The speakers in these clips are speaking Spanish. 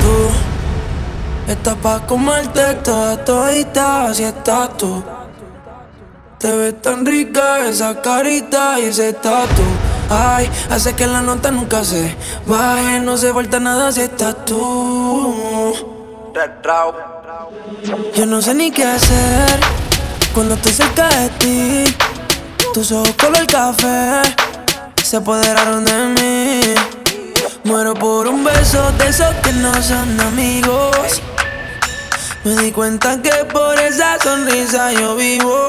Tú estás pa' comerte toda todita si estás tú. Te ves tan rica esa carita y ese tatu. Ay, hace que la nota nunca se baje. No se falta nada si estás tú. Yo no sé ni qué hacer cuando estoy cerca de ti. Tus ojos color café se apoderaron de mí. Muero por un beso de esos que no son amigos. Me di cuenta que por esa sonrisa yo vivo.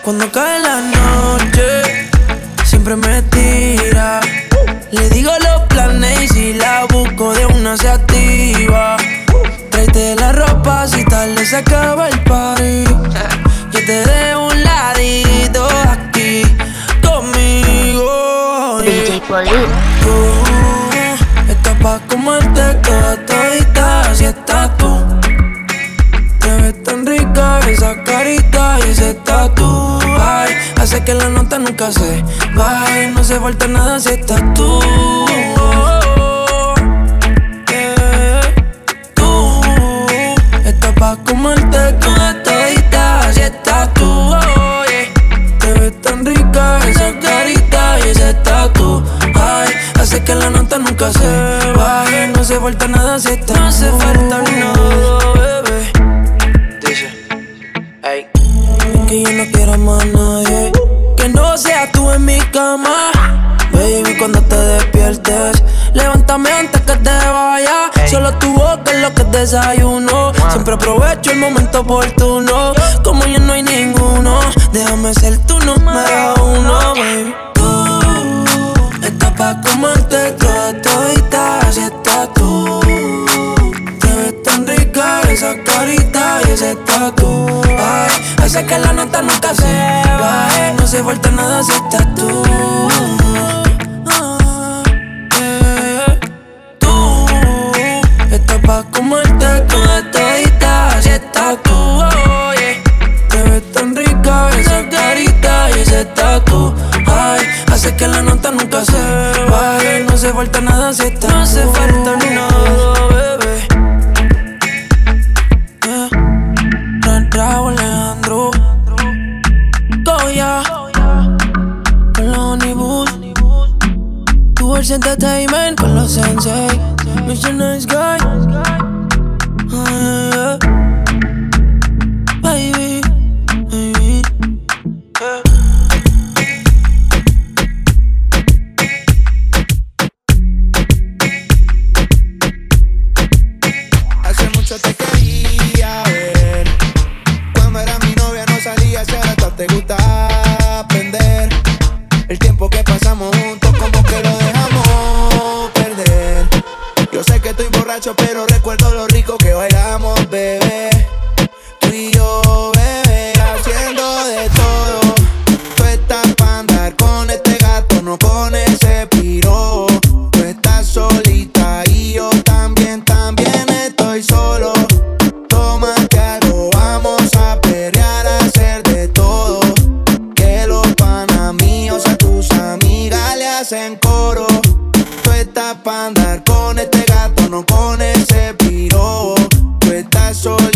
Cuando cae la noche, siempre me tira. Le digo los planes y si la busco de una se activa. Tráete la ropa si tal se acaba el Hace que la nota nunca se baje. No se falta nada si estás tú. pa' comerte toda todita si estás tú, oh, Te ves tan rica esa carita y ese tatu Ay, hace que la nota nunca se baje No se falta nada si estás No falta desayuno. Siempre aprovecho el momento oportuno. Como ya no hay ninguno, déjame ser tu número uno, baby. Tú estás pa' comerte toda todita, si estás tú. Te ves tan rica esa carita y ese tatu. Ay, hace que la nota nunca se baje. No se falta nada si estás tú. Estás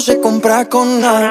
no se compra con nada.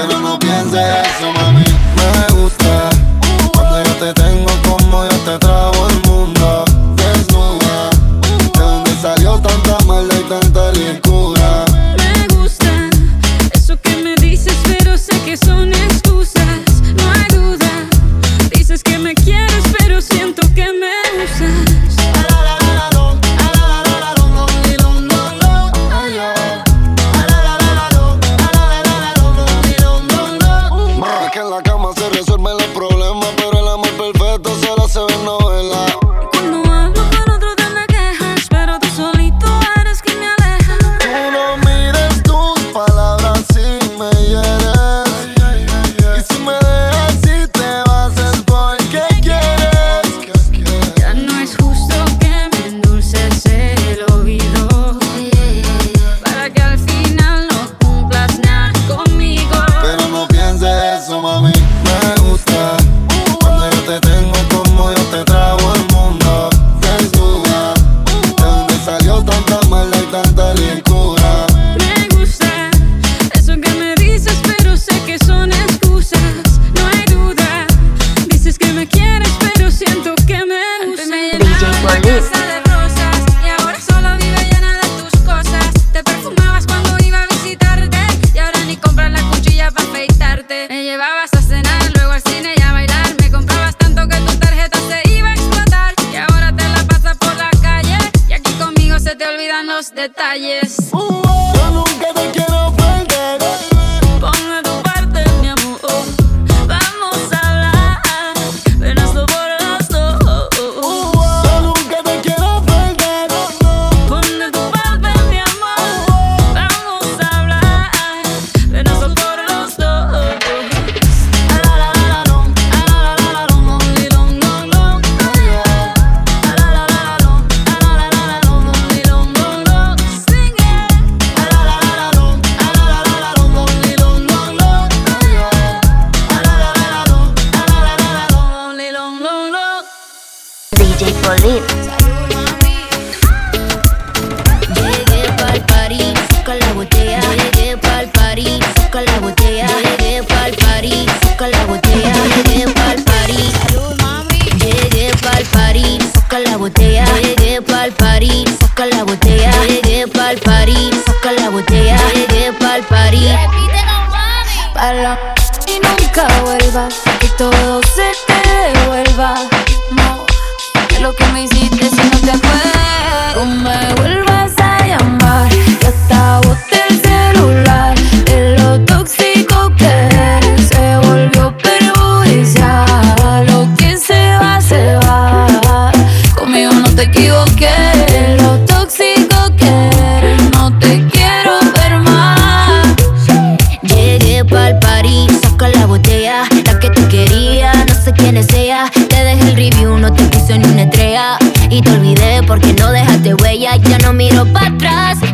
Pero no pienses eso, mami. botella. Yo llegué pa'l party, saca la botella. Yo llegué pa'l party. Repite con mami. Pala. Y nunca vuelvas, que todo se te devuelva. No, de lo que me hiciste si no te acuerdas. No me vuelvas a llamar, ya está boté el celular.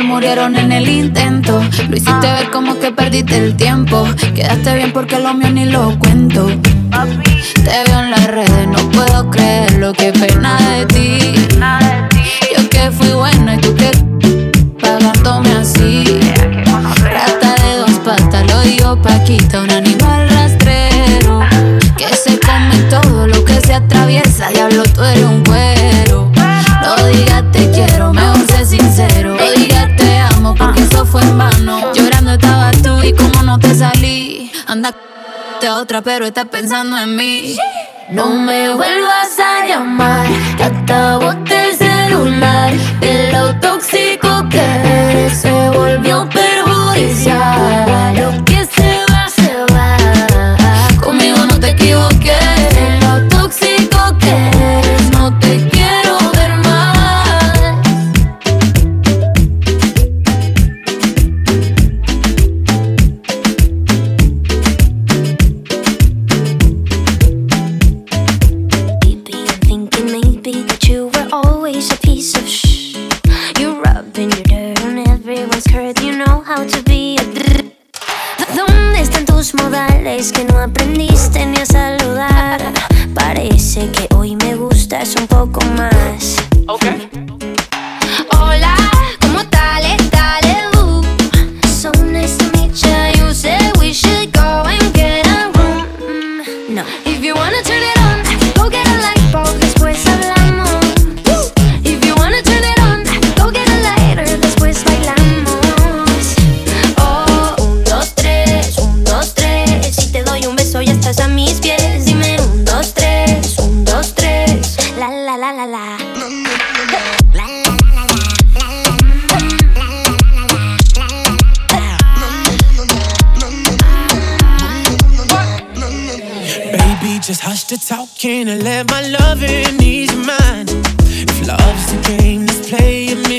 murieron en el intento. Lo hiciste ver como que perdiste el tiempo. Quedaste bien porque lo mío ni lo cuento. Te veo en las redes, no puedo creer lo que pena de ti. Yo que fui bueno y tú que pagándome así. Rata de dos patas, lo digo pa' quitar un animal. anda otra, pero estás pensando en mí. No me vuelvas a llamar, te acabo del celular, de lo tóxico que talking and let my loving ease your mind. If love's the game that's playing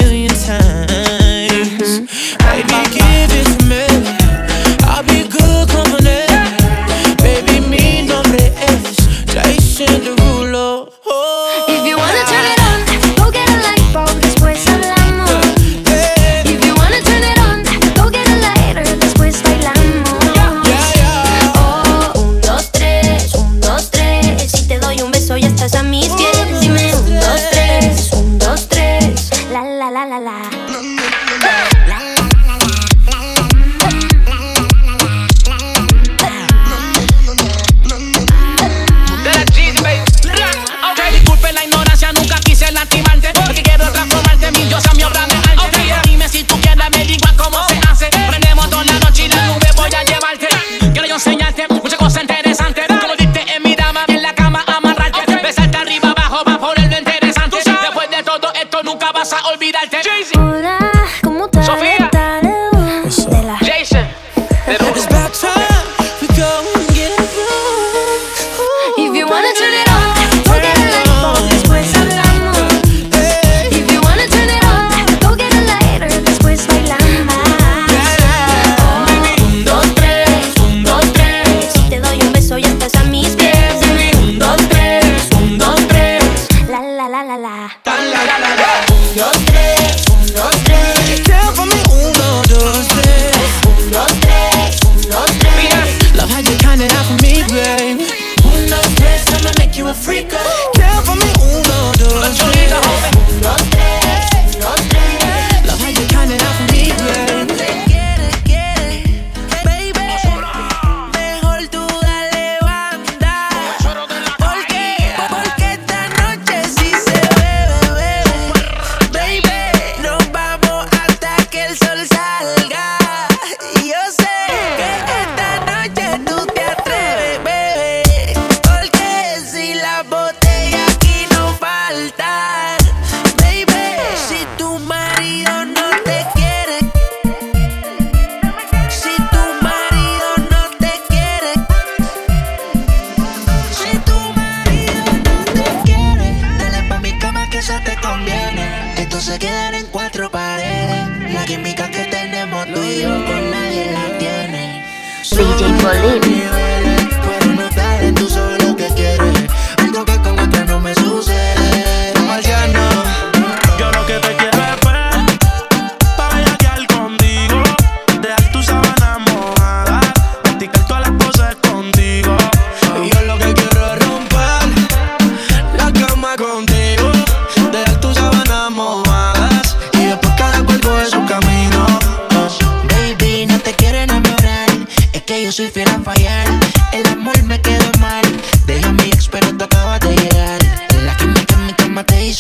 DJ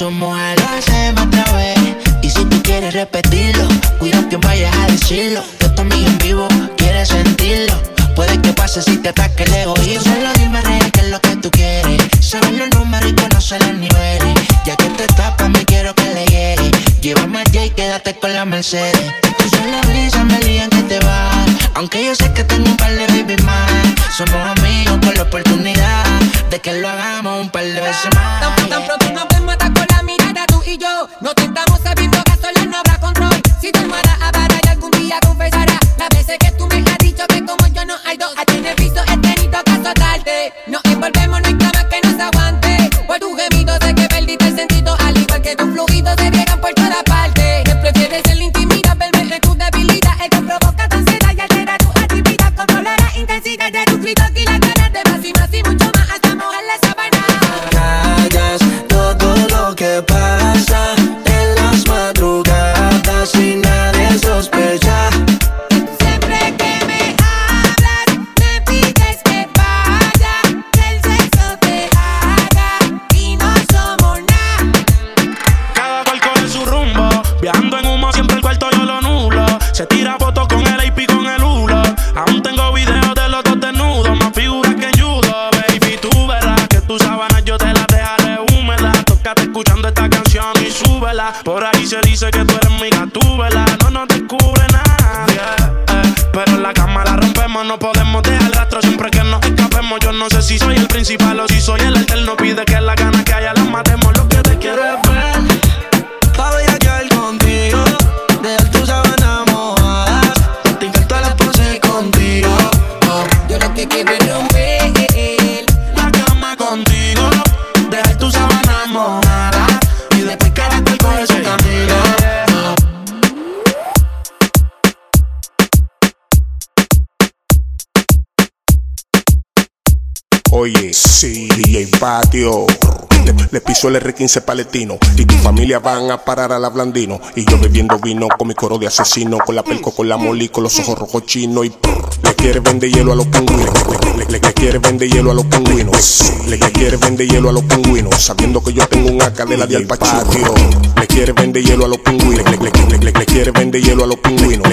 mojar. Lo hacemos otra vez. Y si tú quieres repetirlo, cuida que vayas a decirlo. Que esto mío en vivo, quieres sentirlo. Puede que pase si te ataque el egoísmo. Solo dime real qué es lo que tú quieres. Saber los números y conocer los niveles. Ya que te tapas, me quiero que. Llévame allá y quédate con la Mercedes. Tú son la brisa, me lían que te va. Aunque yo sé que tengo un par de baby más. Somos amigos con la oportunidad de que lo hagamos un par de veces más. Tan, tan pronto nos vemos hasta con la mirada tú y yo Nos tentamos sabiendo que no habrá control Si tu almohada hablará y algún día confesará Las veces que tú me has dicho que como yo no hay dos A ti el piso he tenido que azotarte Nos envolvemos, que tú gatúbela No nos descubre nadie. Eh, Pero la cama la rompemos No podemos dejar rastro siempre que nos escapemos. Yo no sé si soy el principal o si soy el alterno Pide que la gana que haya las matemos. Lo que te quiero es ver Pa' bellaquear contigo, dejar tus Oye, sí, DJ Patio. Le, le piso el R15 paletino y tu familia van a parar a la blandino. Y yo bebiendo vino con mi coro de asesino, con la pelco, con la moli, con los ojos rojos chinos y prr, le quiere vender hielo a los pingüinos. Le, le- quiere vender hielo a los pingüinos. Le, le quiere vender hielo a los pingüinos, sabiendo que yo tengo un AK de la de Al. Le quiere vender hielo a los pingüinos. Le, le- quiere vender hielo a los pingüinos.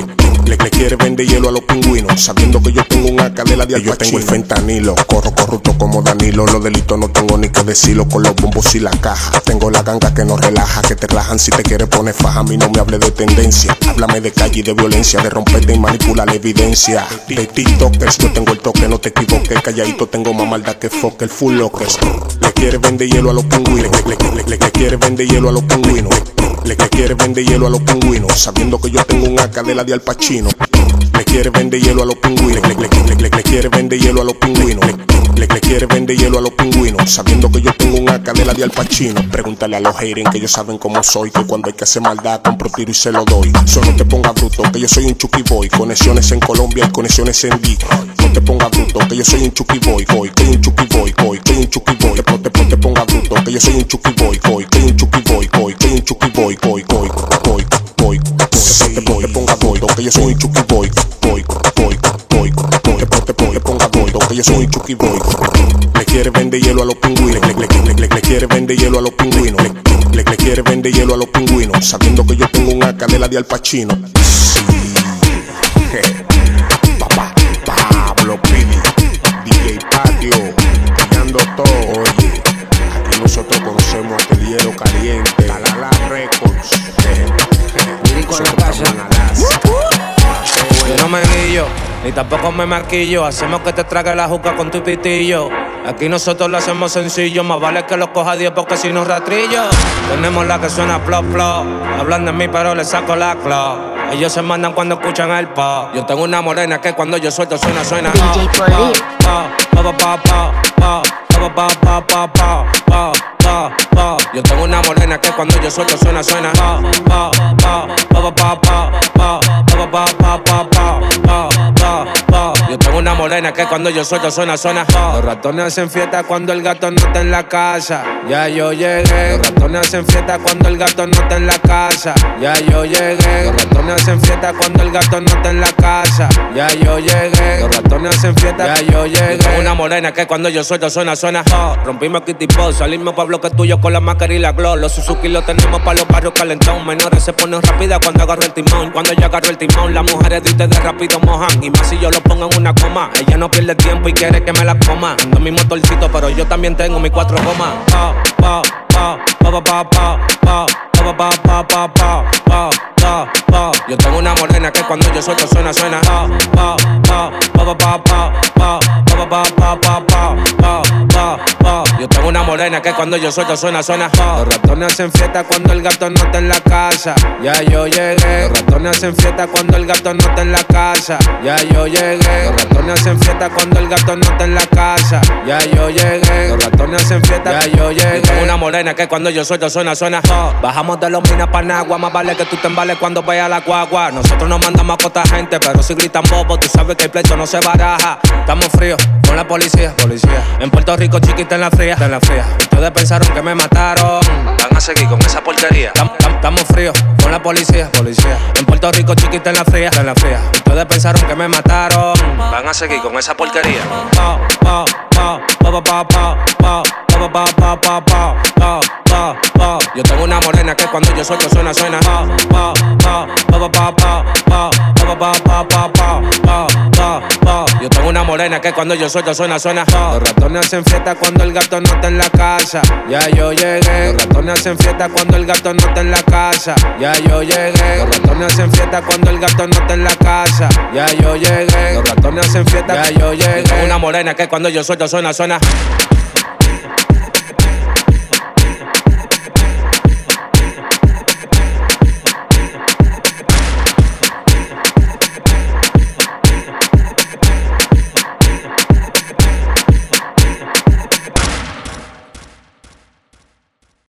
Le, quiere vender hielo a los pingüinos, sabiendo que yo tengo un AK de la de Al Yo tengo el fentanilo, corro corrupto como Danilo. Los delitos no tengo ni que decirlo con los bombos y la caja. Tengo la ganga que no relaja, que te rajan si te quieres poner faja. A mí no me hable de tendencia, háblame de calle y de violencia, de romperte y manipular la evidencia. De TikTokers, yo tengo el toque, no te equivoques. Calladito tengo más maldad que fuck, el full lockers. Le quiere vender hielo a los pingüinos, le, le- le- le- quiere vender hielo a los pingüinos. Le, le quiere vender hielo a los pingüinos, sabiendo que yo tengo un AK de la de Al Pacino. Le quiere vender hielo a los pingüinos, le quiere vender hielo a los pingüinos. Le, le quiere vender hielo a los pingüinos, sabiendo que yo tengo un AK de la de Al Pacino. Pregúntale a los haters que ellos saben cómo soy, que cuando hay que hacer maldad compro tiro y se lo doy. Solo te ponga bruto, que yo soy un chucky boy, conexiones en Colombia y conexiones en D. No te ponga bruto, que yo soy un chucky boy, boy, que un chucky boy, boy, que un chucky boy. Te, te, ponga bruto, que yo soy un chucky boy, boy, que un chucky boy, boy, que un chucky boy, boy. Te, ponga boy, que yo soy un chucky boy, boy, que yo soy chucky boy. Le quiere vender hielo a los pingüinos, le, le, le, quiere vender hielo a los pingüinos. Le, quiere vender hielo a los pingüinos, sabiendo que yo tengo una cadela de Al Pacino. Sí. Y tampoco me marquillo, hacemos que te trague la juca con tu pitillo. Aquí nosotros lo hacemos sencillo, más vale que los coja Dios porque si no ratrillo. Tenemos la que suena plop plop, hablan de mí pero le saco la claw. Ellos se mandan cuando escuchan el pop. Yo tengo una morena que cuando yo suelto suena, suena. Yo tengo una morena que cuando yo suelto suena, suena. Yo tengo una morena que cuando yo suelto suena, suena. Los ratones hacen fiesta cuando el gato no está en la casa. Ya yo llegué. Los ratones hacen fiesta cuando el gato no está en la casa. Ya yo llegué. Los ratones hacen fiesta cuando el gato no está en la casa. Ya yo llegué. Los ratones hacen fiesta. Ya yo llegué. Tengo una morena que cuando yo suelto suena, suena. Oh, rompimos Kitty Pop, salimos pa' bloque tuyo con la máscara y la glow. Los Suzuki los tenemos pa' los barrios calentón. Menores se ponen rápida cuando agarro el timón. Cuando yo agarro el timón, las mujeres de rápido mojan. Y más si yo lo pongo en una coma. Ella no pierde tiempo y quiere que me la coma. Ando mi motorcito, pero yo también tengo mis cuatro gomas. Pa, pa, pa, pa, pa, pa, pa, pa, pa, pa, pa, pa, pa, pa, pa. Yo tengo una morena que cuando yo suelto suena, suena. Pa, pa, pa, pa, pa, pa, pa, pa, pa, pa, pa, pa, pa, pa, pa, pa. Yo tengo una morena que cuando yo suelto suena, suena. Los ratones hacen fiesta cuando el gato no está en la casa. Ya yo llegué. Los ratones hacen fiesta cuando el gato no está en la casa. Ya yo llegué. Los ratones hacen fiesta cuando el gato no está en la casa. Ya yo llegué. Los ratones hacen fiesta. Ya yo llegué. Una morena que cuando yo suelto suena, suena. Bajamos de los minas pa' Nagua. Más vale que tú te embales cuando vayas a la guagua. Nosotros no mandamos a costa gente, pero si gritan bobo, tú sabes que el pleito no se baraja. Estamos fríos con la policía. Policía. En Puerto Rico, chiquita en la fría. En la fría. Ustedes pensaron que me mataron. Van a seguir con esa porquería. Tam- tam- Estamos fríos con la policía. Policía. En Puerto Rico, chiquita en la fría. En la fría. Ustedes pensaron que me mataron. Van a seguir con esa porquería. Pa, pa, pa, Yo tengo una morena que cuando yo suelto suena, suena. Pa, pa, pa, pa, pa, pa, pa, pa, pa, pa, pa, pa, pa, pa, pa. Yo tengo una morena que cuando yo suelto suena, suena. Los ratones hacen fiesta cuando el gato no está en la casa. Ya yo llegué. Los ratones hacen fiesta cuando el gato no está en la casa. Ya yo llegué. Los ratones hacen fiesta cuando el gato no está en la casa. Ya yo llegué. Los ratones hacen fiesta. Ya yo llegué. Una morena que cuando yo suelto suena, suena.